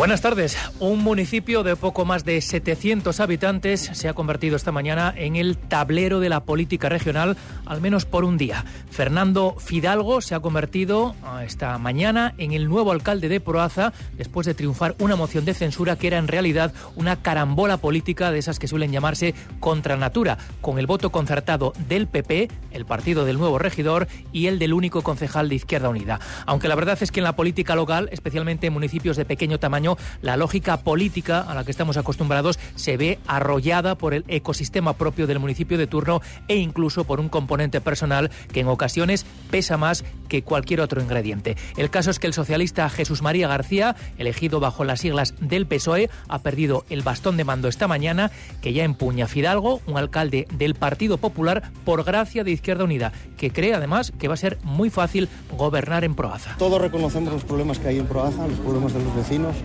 Buenas tardes. Un municipio de poco más de 700 habitantes se ha convertido esta mañana en el tablero de la política regional, al menos por un día. Fernando Fidalgo se ha convertido ah, esta mañana en el nuevo alcalde de Proaza después de triunfar una moción de censura que era en realidad una carambola política de esas que suelen llamarse contra natura, con el voto concertado del PP, el partido del nuevo regidor, y el del único concejal de Izquierda Unida. Aunque la verdad es que en la política local, especialmente en municipios de pequeño tamaño, la lógica política a la que estamos acostumbrados se ve arrollada por el ecosistema propio del municipio de turno e incluso por un componente personal que en ocasiones pesa más que cualquier otro ingrediente. El caso es que el socialista Jesús María García, elegido bajo las siglas del PSOE, ha perdido el bastón de mando esta mañana, que ya empuña Fidalgo, un alcalde del Partido Popular, por gracia de Izquierda Unida, que cree además que va a ser muy fácil gobernar en Proaza. Todos reconocemos los problemas que hay en Proaza, los problemas de los vecinos,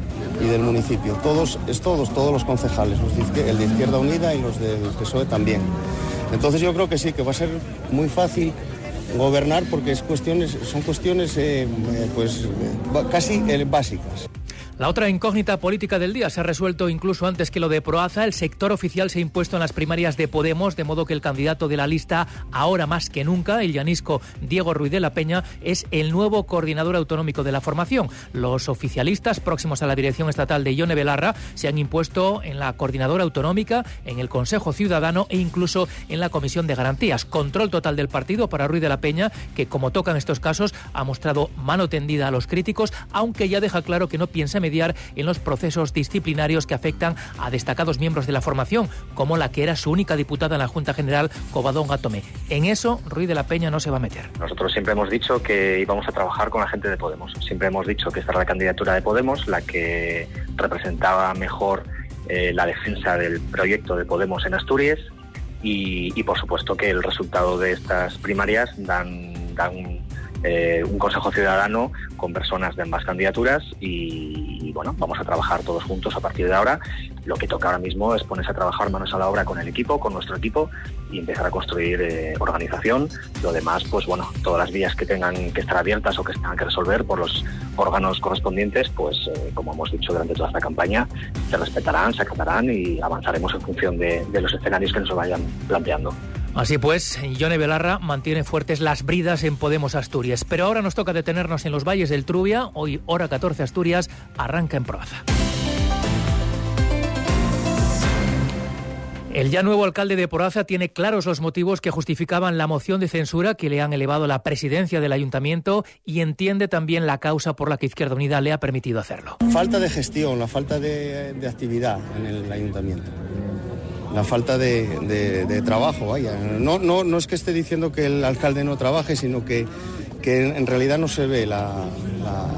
y del municipio. Todos, es todos, todos los concejales, el de Izquierda Unida y los del PSOE también. Entonces yo creo que sí, que va a ser muy fácil gobernar porque es cuestiones, son cuestiones eh, eh, pues, eh, casi básicas. La otra incógnita política del día se ha resuelto incluso antes que lo de Proaza. El sector oficial se ha impuesto en las primarias de Podemos, de modo que el candidato de la lista, ahora más que nunca, el llanisco Diego Ruiz de la Peña, es el nuevo coordinador autonómico de la formación. Los oficialistas próximos a la dirección estatal de Ione Belarra se han impuesto en la coordinadora autonómica, en el Consejo Ciudadano e incluso en la Comisión de Garantías. Control total del partido para Ruiz de la Peña, que como toca en estos casos, ha mostrado mano tendida a los críticos, aunque ya deja claro que no piensa mediar en los procesos disciplinarios que afectan a destacados miembros de la formación, como la que era su única diputada en la Junta General, Covadón Gatome. En eso, Ruiz de la Peña no se va a meter. Nosotros siempre hemos dicho que íbamos a trabajar con la gente de Podemos. Siempre hemos dicho que esta era la candidatura de Podemos, la que representaba mejor eh, la defensa del proyecto de Podemos en Asturias y, por supuesto que el resultado de estas primarias dan, dan eh, un Consejo Ciudadano con personas de ambas candidaturas y, bueno, vamos a trabajar todos juntos a partir de ahora. Lo que toca ahora mismo es ponerse a trabajar manos a la obra con el equipo, con nuestro equipo y empezar a construir eh, organización. Lo demás, pues bueno, todas las vías que tengan que estar abiertas o que tengan que resolver por los órganos correspondientes, pues eh, como hemos dicho durante toda esta campaña, se respetarán, se acatarán y avanzaremos en función de, de los escenarios que nos vayan planteando. Así pues, Yone Belarra mantiene fuertes las bridas en Podemos Asturias. Pero ahora nos toca detenernos en los valles del Trubia. Hoy, hora 14 Asturias, arranca en Proaza. El ya nuevo alcalde de Poraza tiene claros los motivos que justificaban la moción de censura que le han elevado la presidencia del ayuntamiento y entiende también la causa por la que Izquierda Unida le ha permitido hacerlo. Falta de gestión, la falta de actividad en el ayuntamiento la falta de, trabajo, vaya. No, no, no es que esté diciendo que el alcalde no trabaje, sino que, que en realidad no se ve la,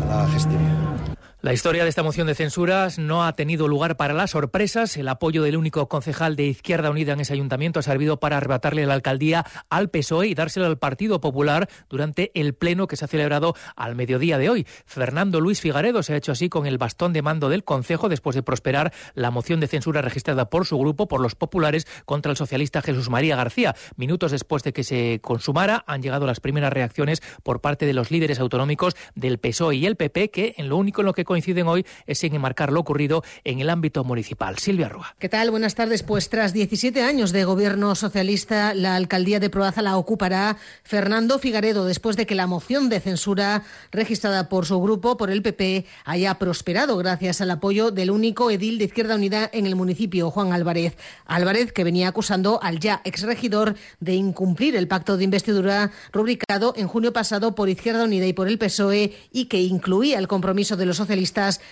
la gestión. La historia de esta moción de censuras no ha tenido lugar para las sorpresas. El apoyo del único concejal de Izquierda Unida en ese ayuntamiento ha servido para arrebatarle la alcaldía al PSOE y dársela al Partido Popular durante el pleno que se ha celebrado al mediodía de hoy. Fernando Luis Figaredo se ha hecho así con el bastón de mando del Consejo después de prosperar la moción de censura registrada por su grupo, por los populares, contra el socialista Jesús María García. Minutos después de que se consumara han llegado las primeras reacciones por parte de los líderes autonómicos del PSOE y el PP, que en lo único en lo que coinciden hoy es en enmarcar lo ocurrido en el ámbito municipal. Silvia Rúa. ¿Qué tal? Buenas tardes. Pues tras 17 años de gobierno socialista, la alcaldía de Proaza la ocupará Fernando Figaredo después de que la moción de censura registrada por su grupo, por el PP, haya prosperado gracias al apoyo del único edil de Izquierda Unida en el municipio, Juan Álvarez. Álvarez, que venía acusando al ya exregidor de incumplir el pacto de investidura rubricado en junio pasado por Izquierda Unida y por el PSOE y que incluía el compromiso de los socialistas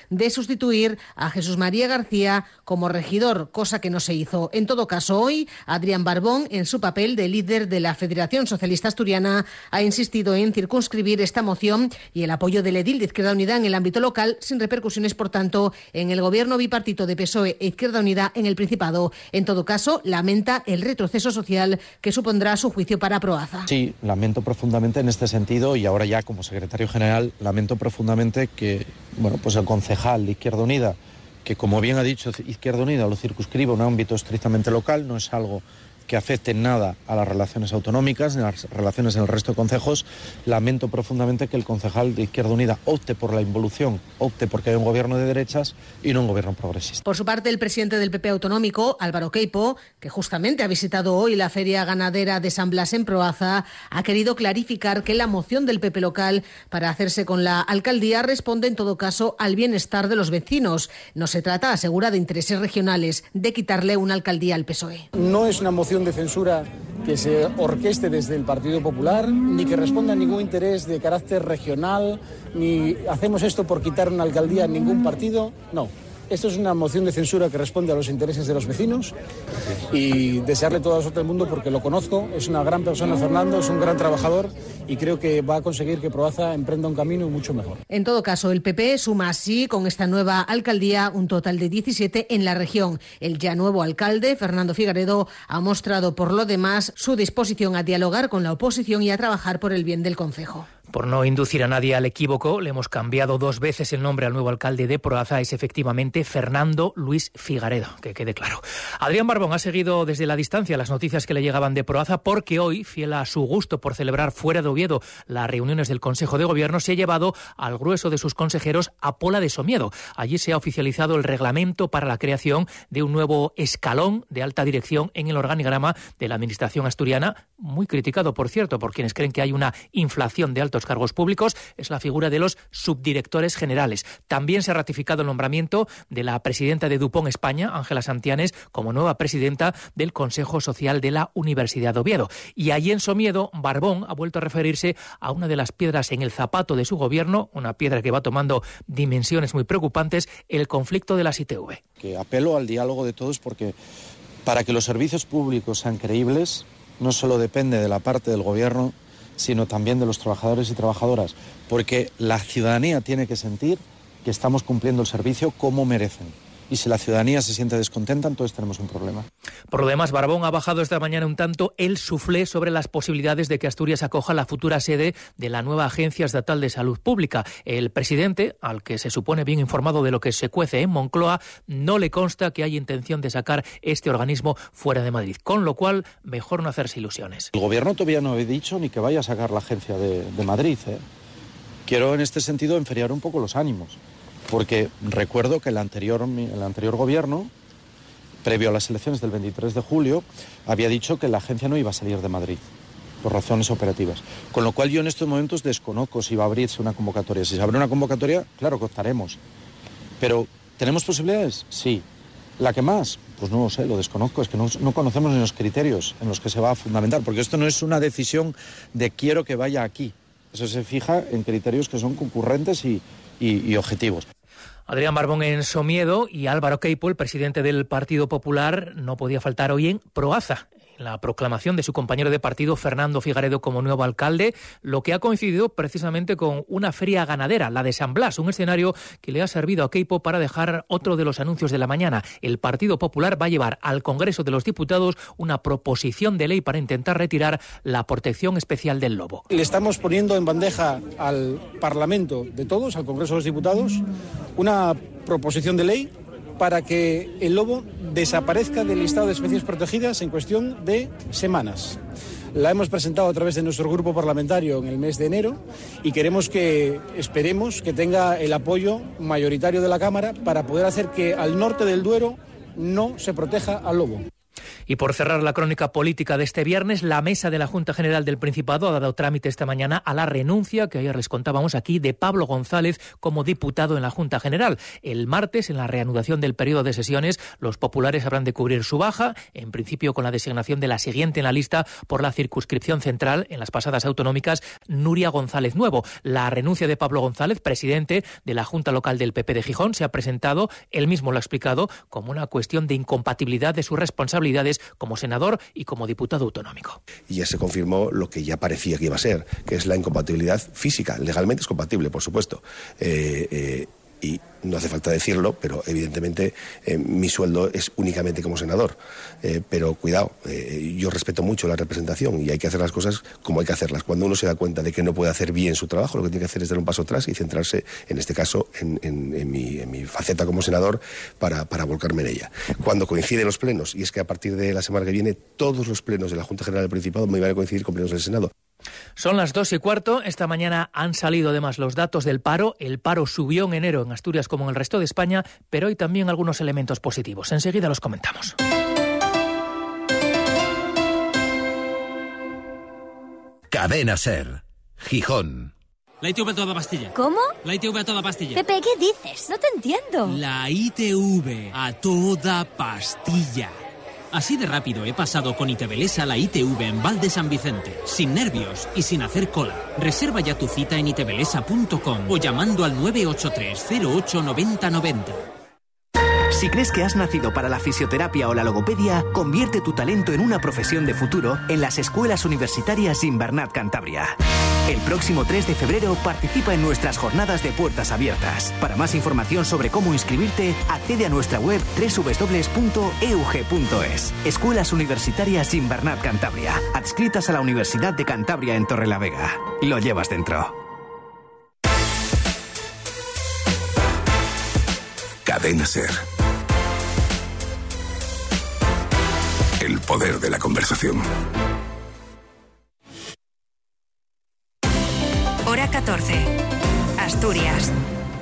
de sustituir a Jesús María García como regidor, cosa que no se hizo. En todo caso, hoy Adrián Barbón, en su papel de líder de la Federación Socialista Asturiana, ha insistido en circunscribir esta moción y el apoyo del edil de Izquierda Unida en el ámbito local, sin repercusiones, por tanto, en el gobierno bipartito de PSOE e Izquierda Unida en el Principado. En todo caso, lamenta el retroceso social que supondrá su juicio para Proaza. Sí, lamento profundamente en este sentido y ahora ya como secretario general lamento profundamente que bueno, pues el concejal de Izquierda Unida que como bien ha dicho Izquierda Unida, lo circunscribe a un ámbito estrictamente local, no es algo que afecte nada a las relaciones autonómicas, ni a las relaciones en el resto de concejos. Lamento profundamente que el concejal de Izquierda Unida opte por la involución, opte porque hay un gobierno de derechas y no un gobierno progresista. Por su parte, el presidente del PP autonómico, Álvaro Queipo, que justamente ha visitado hoy la feria ganadera de San Blas en Proaza, ha querido clarificar que la moción del PP local para hacerse con la alcaldía responde en todo caso al bienestar de los vecinos. No se trata, asegura, de intereses regionales, de quitarle una alcaldía al PSOE. No es una moción de censura que se orqueste desde el Partido Popular, ni que responda a ningún interés de carácter regional, ni hacemos esto por quitar una alcaldía a ningún partido. No, esto es una moción de censura que responde a los intereses de los vecinos y desearle toda la suerte del mundo porque lo conozco, es una gran persona Fernando, es un gran trabajador y creo que va a conseguir que Proaza emprenda un camino mucho mejor. En todo caso, el PP suma así con esta nueva alcaldía un total de 17 en la región. El ya nuevo alcalde, Fernando Figaredo, ha mostrado por lo demás su disposición a dialogar con la oposición y a trabajar por el bien del Concejo. Por no inducir a nadie al equívoco, le hemos cambiado dos veces el nombre al nuevo alcalde de Proaza. Es efectivamente Fernando Luis Figaredo, que quede claro. Adrián Barbón ha seguido desde la distancia las noticias que le llegaban de Proaza porque hoy, fiel a su gusto por celebrar fuera de Oviedo las reuniones del Consejo de Gobierno, se ha llevado al grueso de sus consejeros a Pola de Somiedo. Allí se ha oficializado el reglamento para la creación de un nuevo escalón de alta dirección en el organigrama de la Administración asturiana, muy criticado, por cierto, por quienes creen que hay una inflación de altos cargos públicos es la figura de los subdirectores generales. También se ha ratificado el nombramiento de la presidenta de Dupont España, Ángela Santianes, como nueva presidenta del Consejo Social de la Universidad de Oviedo. Y allí en Somiedo, Barbón ha vuelto a referirse a una de las piedras en el zapato de su gobierno, una piedra que va tomando dimensiones muy preocupantes, el conflicto de las ITV. Que apelo al diálogo de todos porque para que los servicios públicos sean creíbles, no solo depende de la parte del gobierno, sino también de los trabajadores y trabajadoras, porque la ciudadanía tiene que sentir que estamos cumpliendo el servicio como merecen y si la ciudadanía se siente descontenta, entonces tenemos un problema. Por lo demás, Barbón ha bajado esta mañana un tanto el suflé sobre las posibilidades de que Asturias acoja la futura sede de la nueva Agencia Estatal de Salud Pública. El presidente, al que se supone bien informado de lo que se cuece en Moncloa, no le consta que hay intención de sacar este organismo fuera de Madrid, con lo cual mejor no hacerse ilusiones. El gobierno todavía no ha dicho ni que vaya a sacar la agencia de, de Madrid. ¿eh? Quiero en este sentido enfriar un poco los ánimos porque recuerdo que el anterior, el anterior gobierno, previo a las elecciones del 23 de julio, había dicho que la agencia no iba a salir de Madrid por razones operativas. Con lo cual yo en estos momentos desconozco si va a abrirse una convocatoria. Si se abre una convocatoria, claro que optaremos. Pero, ¿tenemos posibilidades? Sí. ¿La que más? Pues no lo sé, lo desconozco. Es que no, no conocemos ni los criterios en los que se va a fundamentar, porque esto no es una decisión de quiero que vaya aquí. Eso se fija en criterios que son concurrentes y objetivos. Adrián Barbón en Somiedo y Álvaro Queipo, el presidente del Partido Popular, no podía faltar hoy en Proaza, la proclamación de su compañero de partido Fernando Figaredo como nuevo alcalde, lo que ha coincidido precisamente con una feria ganadera, la de San Blas, un escenario que le ha servido a Keipo para dejar otro de los anuncios de la mañana. El Partido Popular va a llevar al Congreso de los Diputados una proposición de ley para intentar retirar la protección especial del lobo. Le estamos poniendo en bandeja al Parlamento de todos, al Congreso de los Diputados, una proposición de ley para que el lobo desaparezca del listado de especies protegidas en cuestión de semanas. La hemos presentado a través de nuestro grupo parlamentario en el mes de enero y queremos que, esperemos que tenga el apoyo mayoritario de la Cámara para poder hacer que al norte del Duero no se proteja al lobo. Y por cerrar la crónica política de este viernes, la mesa de la Junta General del Principado ha dado trámite esta mañana a la renuncia que ayer les contábamos aquí de Pablo González como diputado en la Junta General. El martes, en la reanudación del periodo de sesiones, los populares habrán de cubrir su baja, en principio con la designación de la siguiente en la lista por la circunscripción central en las pasadas autonómicas, Nuria González Nuevo. La renuncia de Pablo González, presidente de la Junta Local del PP de Gijón, se ha presentado, él mismo lo ha explicado, como una cuestión de incompatibilidad de sus responsabilidades como senador y como diputado autonómico. Y ya se confirmó lo que ya parecía que iba a ser, que es la incompatibilidad física. Legalmente es compatible, por supuesto. Eh, eh, y no hace falta decirlo, pero evidentemente eh, mi sueldo es únicamente como senador. Eh, pero cuidado, eh, yo respeto mucho la representación y hay que hacer las cosas como hay que hacerlas. Cuando uno se da cuenta de que no puede hacer bien su trabajo, lo que tiene que hacer es dar un paso atrás y centrarse, en este caso, en, mi, faceta como senador para, para, volcarme en ella. Cuando coinciden los plenos, y es que a partir de la semana que viene todos los plenos de la Junta General del Principado me van a coincidir con plenos del Senado. Son las dos y cuarto. Esta mañana han salido además los datos del paro. El paro subió en enero en Asturias como en el resto de España, pero hay también algunos elementos positivos. Enseguida los comentamos. Cadena Ser, Gijón. La ITV a toda pastilla. ¿Cómo? La ITV a toda pastilla. Pepe, ¿qué dices? No te entiendo. La ITV a toda pastilla. Así de rápido he pasado con Itebelesa a la ITV en Val de San Vicente, sin nervios y sin hacer cola. Reserva ya tu cita en itebelesa.com o llamando al 983 08 90 si crees que has nacido para la fisioterapia o la logopedia, convierte tu talento en una profesión de futuro en las escuelas universitarias Invernat Cantabria. El próximo 3 de febrero participa en nuestras jornadas de puertas abiertas. Para más información sobre cómo inscribirte, accede a nuestra web www.eug.es. Escuelas Universitarias Invernat Cantabria, adscritas a la Universidad de Cantabria en Torrelavega. Lo llevas dentro. Cadena Ser. Poder de la conversación. Hora 14. Asturias.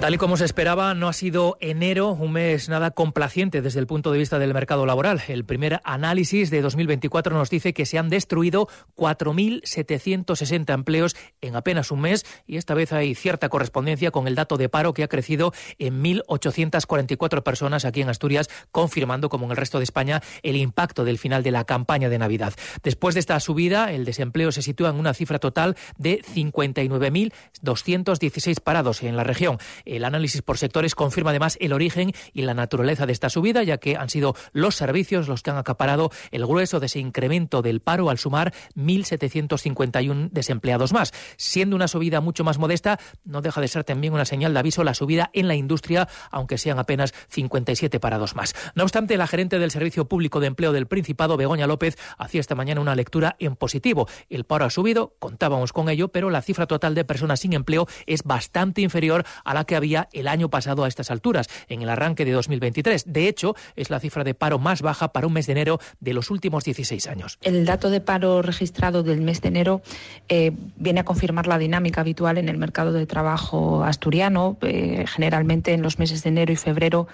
Tal y como se esperaba, no ha sido enero un mes nada complaciente desde el punto de vista del mercado laboral. El primer análisis de 2024 nos dice que se han destruido 4.760 empleos en apenas un mes y esta vez hay cierta correspondencia con el dato de paro que ha crecido en 1.844 personas aquí en Asturias, confirmando, como en el resto de España, el impacto del final de la campaña de Navidad. Después de esta subida, el desempleo se sitúa en una cifra total de 59.216 parados en la región. El análisis por sectores confirma además el origen y la naturaleza de esta subida, ya que han sido los servicios los que han acaparado el grueso de ese incremento del paro al sumar 1.751 desempleados más. Siendo una subida mucho más modesta, no deja de ser también una señal de aviso la subida en la industria, aunque sean apenas 57 parados más. No obstante, la gerente del Servicio Público de Empleo del Principado, Begoña López, hacía esta mañana una lectura en positivo. El paro ha subido, contábamos con ello, pero la cifra total de personas sin empleo es bastante inferior a la que había el año pasado a estas alturas, en el arranque de 2023. De hecho, es la cifra de paro más baja para un mes de enero de los últimos 16 años. El dato de paro registrado del mes de enero eh, viene a confirmar la dinámica habitual en el mercado de trabajo asturiano. Eh, generalmente en los meses de enero y febrero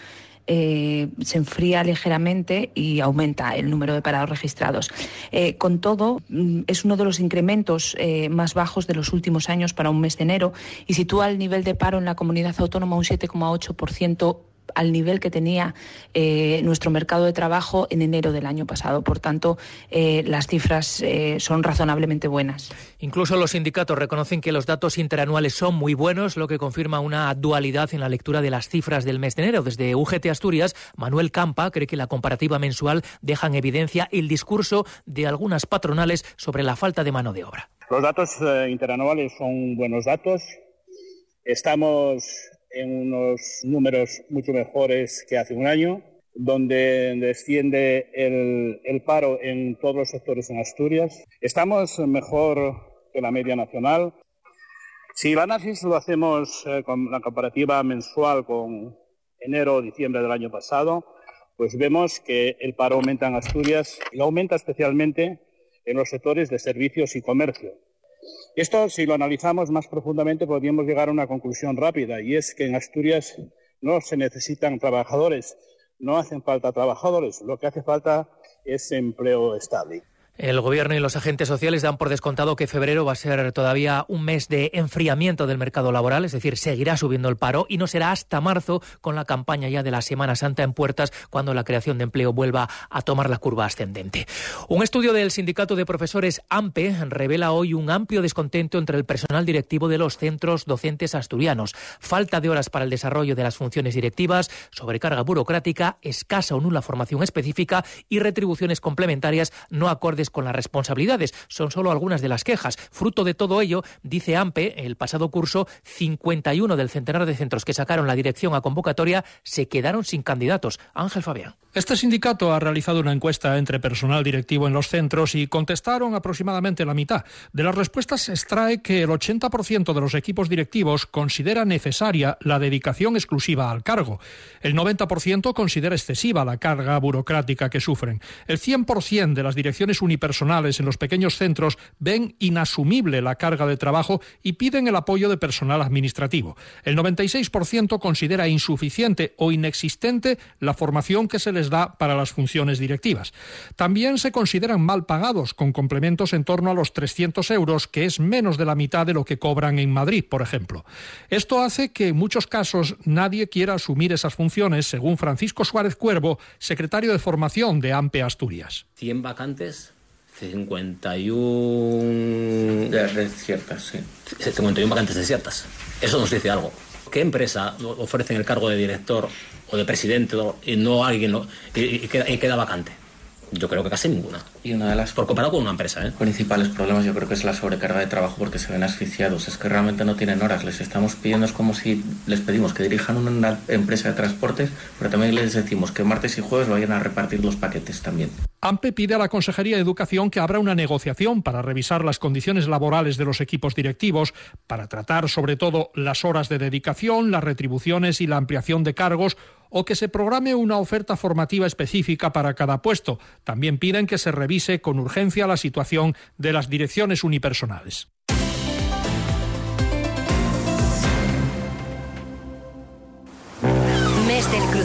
eh, se enfría ligeramente y aumenta el número de parados registrados. Eh, con todo, mm, es uno de los incrementos eh, más bajos de los últimos años para un mes de enero y sitúa el nivel de paro en la comunidad autónoma un 7,8% al nivel que tenía eh, nuestro mercado de trabajo en enero del año pasado. Por tanto, eh, las cifras eh, son razonablemente buenas. Incluso los sindicatos reconocen que los datos interanuales son muy buenos, lo que confirma una dualidad en la lectura de las cifras del mes de enero. Desde UGT Asturias, Manuel Campa cree que la comparativa mensual deja en evidencia el discurso de algunas patronales sobre la falta de mano de obra. Los datos interanuales son buenos datos. Estamos en unos números mucho mejores que hace un año, donde desciende el, paro en todos los sectores en Asturias. Estamos mejor que la media nacional. Si el análisis lo hacemos eh, con la comparativa mensual con enero o diciembre del año pasado, pues vemos que el paro aumenta en Asturias y aumenta especialmente en los sectores de servicios y comercio. Esto, si lo analizamos más profundamente, podríamos llegar a una conclusión rápida, y es que en Asturias no se necesitan trabajadores, no hacen falta trabajadores, lo que hace falta es empleo estable. El Gobierno y los agentes sociales dan por descontado que febrero va a ser todavía un mes de enfriamiento del mercado laboral, es decir, seguirá subiendo el paro y no será hasta marzo con la campaña ya de la Semana Santa en puertas cuando la creación de empleo vuelva a tomar la curva ascendente. Un estudio del Sindicato de Profesores AMPE revela hoy un amplio descontento entre el personal directivo de los centros docentes asturianos. Falta de horas para el desarrollo de las funciones directivas, sobrecarga burocrática, escasa o nula formación específica y retribuciones complementarias no acordes con las responsabilidades. Son solo algunas de las quejas. Fruto de todo ello, dice AMPE, el pasado curso, 51 del centenar de centros que sacaron la dirección a convocatoria se quedaron sin candidatos. Ángel Fabián. Este sindicato ha realizado una encuesta entre personal directivo en los centros y contestaron aproximadamente la mitad. De las respuestas se extrae que el 80% de los equipos directivos considera necesaria la dedicación exclusiva al cargo. El 90% considera excesiva la carga burocrática que sufren. El 100% de las direcciones unipersonales en los pequeños centros ven inasumible la carga de trabajo y piden el apoyo de personal administrativo. El 96% considera insuficiente o inexistente la formación que se les da para las funciones directivas. También se consideran mal pagados, con complementos en torno a los 300 euros, que es menos de la mitad de lo que cobran en Madrid, por ejemplo. Esto hace que en muchos casos nadie quiera asumir esas funciones, según Francisco Suárez Cuervo, secretario de formación de AMPE Asturias. 100 vacantes 51 ciertas, sí. 51 vacantes desiertas. Eso nos dice algo. ¿Qué empresa ofrece el cargo de director o de presidente y no alguien y, queda, y queda vacante? Yo creo que casi ninguna. Y una de las por comparado con una empresa, ¿eh? principales problemas yo creo que es la sobrecarga de trabajo porque se ven asfixiados. Es que realmente no tienen horas. Les estamos pidiendo es como si les pedimos que dirijan una empresa de transportes, pero también les decimos que martes y jueves vayan a repartir los paquetes también. AMPE pide a la Consejería de Educación que abra una negociación para revisar las condiciones laborales de los equipos directivos, para tratar sobre todo las horas de dedicación, las retribuciones y la ampliación de cargos o que se programe una oferta formativa específica para cada puesto. También piden que se revise con urgencia la situación de las direcciones unipersonales.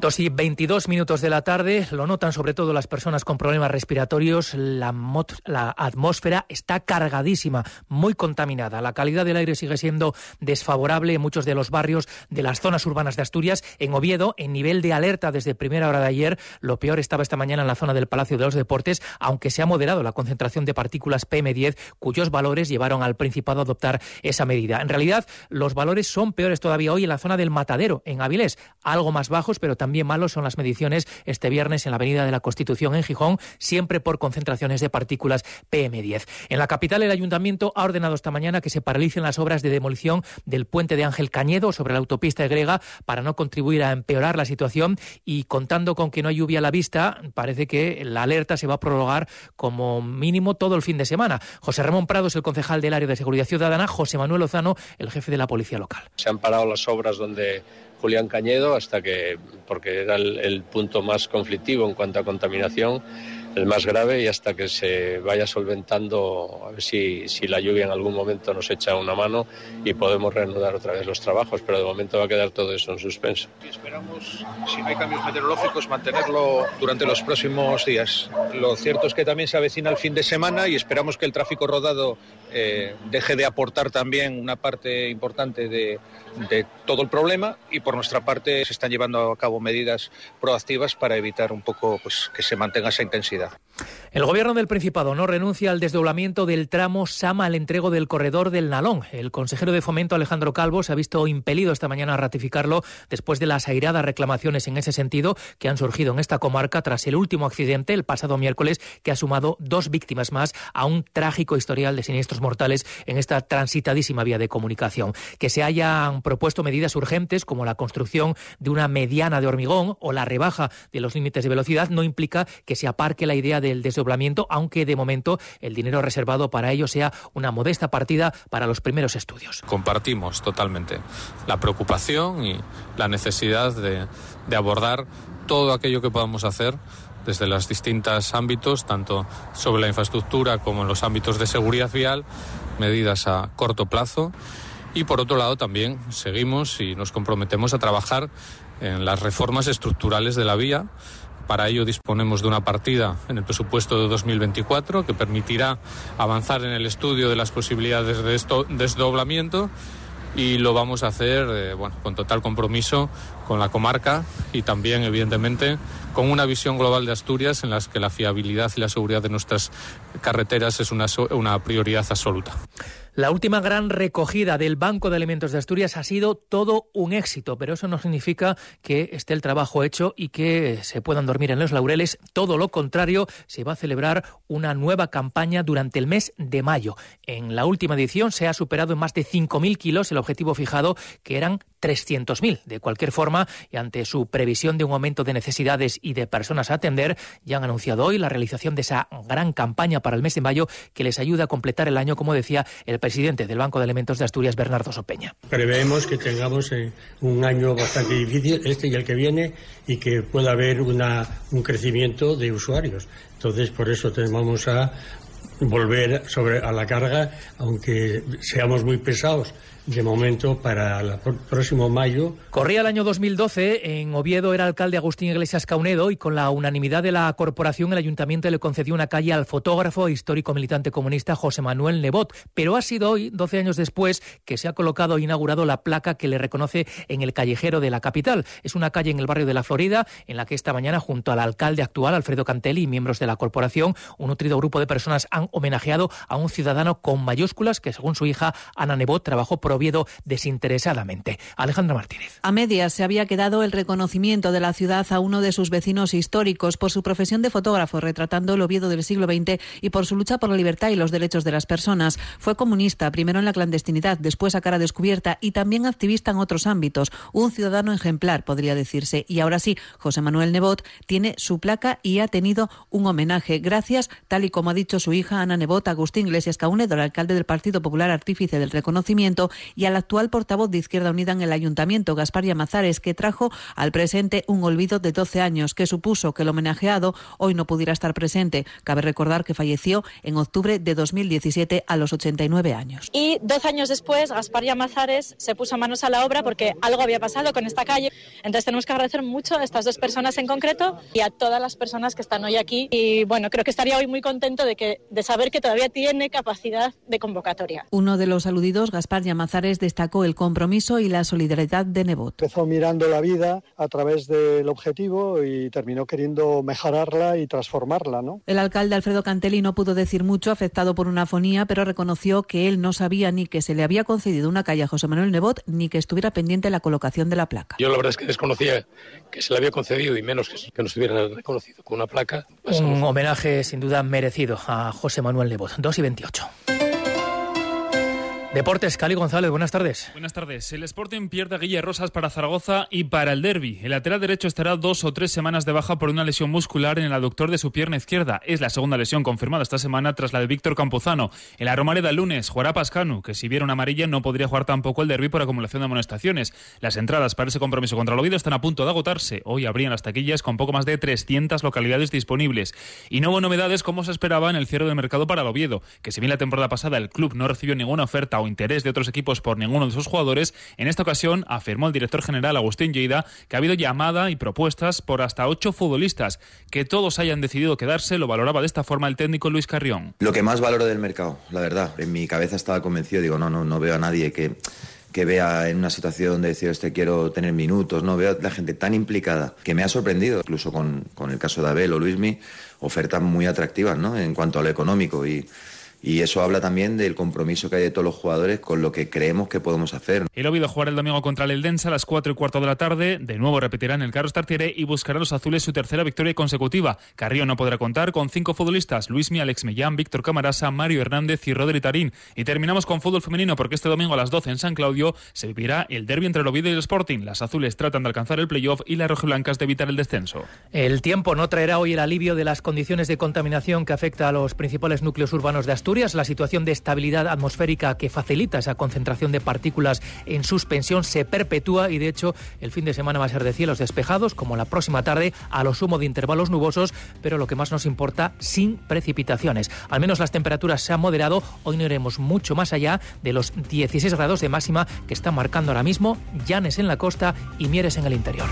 Dos y 22 minutos de la tarde, lo notan sobre todo las personas con problemas respiratorios, la, la, atmósfera está cargadísima, muy contaminada. La calidad del aire sigue siendo desfavorable en muchos de los barrios de las zonas urbanas de Asturias. En Oviedo, en nivel de alerta desde primera hora de ayer, lo peor estaba esta mañana en la zona del Palacio de los Deportes, aunque se ha moderado la concentración de partículas PM10, cuyos valores llevaron al Principado a adoptar esa medida. En realidad, los valores son peores todavía hoy en la zona del Matadero, en Avilés, algo más bajos, pero también también malos son las mediciones este viernes en la Avenida de la Constitución en Gijón, siempre por concentraciones de partículas PM10. En la capital, el ayuntamiento ha ordenado esta mañana que se paralicen las obras de demolición del puente de Ángel Cañedo sobre la autopista grega para no contribuir a empeorar la situación y contando con que no hay lluvia a la vista, parece que la alerta se va a prolongar como mínimo todo el fin de semana. José Ramón Prado es el concejal del área de seguridad ciudadana, José Manuel Lozano, el jefe de la policía local. Se han parado las obras donde Julián Cañedo hasta que, porque era el, punto más conflictivo en cuanto a contaminación, el más grave y hasta que se vaya solventando, a ver si, si, la lluvia en algún momento nos echa una mano y podemos reanudar otra vez los trabajos, pero de momento va a quedar todo eso en suspenso. Y esperamos, si no hay cambios meteorológicos, mantenerlo durante los próximos días. Lo cierto es que también se avecina el fin de semana y esperamos que el tráfico rodado eh, deje de aportar también una parte importante de, todo el problema y por nuestra parte se están llevando a cabo medidas proactivas para evitar un poco pues, que se mantenga esa intensidad. El gobierno del Principado no renuncia al desdoblamiento del tramo Sama al entrego del corredor del Nalón. El consejero de Fomento Alejandro Calvo se ha visto impelido esta mañana a ratificarlo después de las airadas reclamaciones en ese sentido que han surgido en esta comarca tras el último accidente el pasado miércoles que ha sumado dos víctimas más a un trágico historial de siniestros mortales en esta transitadísima vía de comunicación. Que se hayan propuesto medidas urgentes como la construcción de una mediana de hormigón o la rebaja de los límites de velocidad no implica que se aparque la idea del desdoblamiento, aunque de momento el dinero reservado para ello sea una modesta partida para los primeros estudios. Compartimos totalmente la preocupación y la necesidad de, de abordar todo aquello que podamos hacer desde los distintos ámbitos, tanto sobre la infraestructura como en los ámbitos de seguridad vial, medidas a corto plazo y por otro lado también seguimos y nos comprometemos a trabajar en las reformas estructurales de la vía. Para ello disponemos de una partida en el presupuesto de 2024 que permitirá avanzar en el estudio de las posibilidades de esto, desdoblamiento y lo vamos a hacer eh, bueno, con total compromiso con la comarca y también, evidentemente, con una visión global de Asturias en las que la fiabilidad y la seguridad de nuestras carreteras es una, una prioridad absoluta. La última gran recogida del Banco de Alimentos de Asturias ha sido todo un éxito, pero eso no significa que esté el trabajo hecho y que se puedan dormir en los laureles. Todo lo contrario, se va a celebrar una nueva campaña durante el mes de mayo. En la última edición se ha superado en más de 5.000 kilos el objetivo fijado, que eran 300.000. De cualquier forma, y ante su previsión de un aumento de necesidades y de personas a atender, ya han anunciado hoy la realización de esa gran campaña para el mes de mayo que les ayuda a completar el año, como decía el presidente del Banco de Alimentos de Asturias, Bernardo Sopeña. Preveemos que tengamos eh, un año bastante difícil, este y el que viene, y que pueda haber una, un crecimiento de usuarios. Entonces, por eso tenemos a volver sobre a la carga, aunque seamos muy pesados de momento para el próximo mayo. Corría el año 2012, en Oviedo era alcalde Agustín Iglesias Caunedo y con la unanimidad de la corporación el ayuntamiento le concedió una calle al fotógrafo e histórico militante comunista José Manuel Nebot. Pero ha sido hoy, 12 años después, que se ha colocado e inaugurado la placa que le reconoce en el callejero de la capital. Es una calle en el barrio de la Florida en la que esta mañana, junto al alcalde actual Alfredo Cantelli y miembros de la corporación, un nutrido grupo de personas han homenajeado a un ciudadano con mayúsculas que, según su hija Ana Nebot, trabajó por Oviedo desinteresadamente. Alejandra Martínez. A medias se había quedado el reconocimiento de la ciudad a uno de sus vecinos históricos por su profesión de fotógrafo, retratando el Oviedo del siglo XX y por su lucha por la libertad y los derechos de las personas. Fue comunista, primero en la clandestinidad, después a cara descubierta y también activista en otros ámbitos. Un ciudadano ejemplar, podría decirse. Y ahora sí, José Manuel Nebot tiene su placa y ha tenido un homenaje. Gracias, tal y como ha dicho su hija Ana Nebot, Agustín Iglesias Caunedo, el alcalde del Partido Popular artífice del reconocimiento, y al actual portavoz de Izquierda Unida en el Ayuntamiento, Gaspar Yamazares, que trajo al presente un olvido de 12 años que supuso que el homenajeado hoy no pudiera estar presente. Cabe recordar que falleció en octubre de 2017 a los 89 años. Y 12 años después, Gaspar Yamazares se puso manos a la obra porque algo había pasado con esta calle. Entonces tenemos que agradecer mucho a estas dos personas en concreto y a todas las personas que están hoy aquí. Y bueno, creo que estaría hoy muy contento de, que, de saber que todavía tiene capacidad de convocatoria. Uno de los aludidos, Gaspar Yamazares, destacó el compromiso y la solidaridad de Nebot. Empezó mirando la vida a través del objetivo y terminó queriendo mejorarla y transformarla. ¿no? El alcalde Alfredo Cantelli no pudo decir mucho, afectado por una fonía, pero reconoció que él no sabía ni que se le había concedido una calle a José Manuel Nebot ni que estuviera pendiente la colocación de la placa. Yo la verdad es que desconocía que se le había concedido y menos que, no estuviera reconocido con una placa. Un homenaje sin duda merecido a José Manuel Nebot. 2 y 28. Deportes, Cali González, buenas tardes. Buenas tardes. El Sporting pierde a Guille Rosas para Zaragoza y para el Derby. El lateral derecho estará dos o tres semanas de baja por una lesión muscular en el aductor de su pierna izquierda. Es la segunda lesión confirmada esta semana tras la de Víctor Campuzano. En la Romareda el lunes jugará Pascanu, que si viera una amarilla no podría jugar tampoco el Derby por acumulación de amonestaciones. Las entradas para ese compromiso contra el Oviedo están a punto de agotarse. Hoy abrían las taquillas con poco más de 300 localidades disponibles. Y no hubo novedades como se esperaba en el cierre del mercado para el Oviedo, que si bien la temporada pasada el club no recibió ninguna oferta o interés de otros equipos por ninguno de sus jugadores, en esta ocasión afirmó el director general Agustín Lleida que ha habido llamada y propuestas por hasta ocho futbolistas. Que todos hayan decidido quedarse lo valoraba de esta forma el técnico Luis Carrión. Lo que más valoro del mercado, la verdad. En mi cabeza estaba convencido, digo, no, no, no veo a nadie que que vea en una situación de decir, este quiero tener minutos, no veo a la gente tan implicada que me ha sorprendido, incluso con, con el caso de Abel o Luismi, ofertas muy atractivas ¿no? en cuanto a lo económico y y eso habla también del compromiso que hay de todos los jugadores con lo que creemos que podemos hacer. El Oviedo jugará el domingo contra el Eldense a las 4 y cuarto de la tarde. De nuevo repetirá en el Carlos Tartiere y buscarán los azules su tercera victoria consecutiva. Carrillo no podrá contar con cinco futbolistas: Luismi, Alex Mellán, Víctor Camarasa, Mario Hernández y Rodri Tarín. Y terminamos con fútbol femenino porque este domingo a las 12 en San Claudio se vivirá el derbi entre el Oviedo y el Sporting. Las azules tratan de alcanzar el playoff y las rojiblancas de evitar el descenso. El tiempo no traerá hoy el alivio de las condiciones de contaminación que afecta a los principales núcleos urbanos de La situación de estabilidad atmosférica que facilita esa concentración de partículas en suspensión se perpetúa y de hecho el fin de semana va a ser de cielos despejados como la próxima tarde a lo sumo de intervalos nubosos, pero lo que más nos importa sin precipitaciones. Al menos las temperaturas se han moderado, hoy no iremos mucho más allá de los 16 grados de máxima que están marcando ahora mismo Llanes en la costa y Mieres en el interior.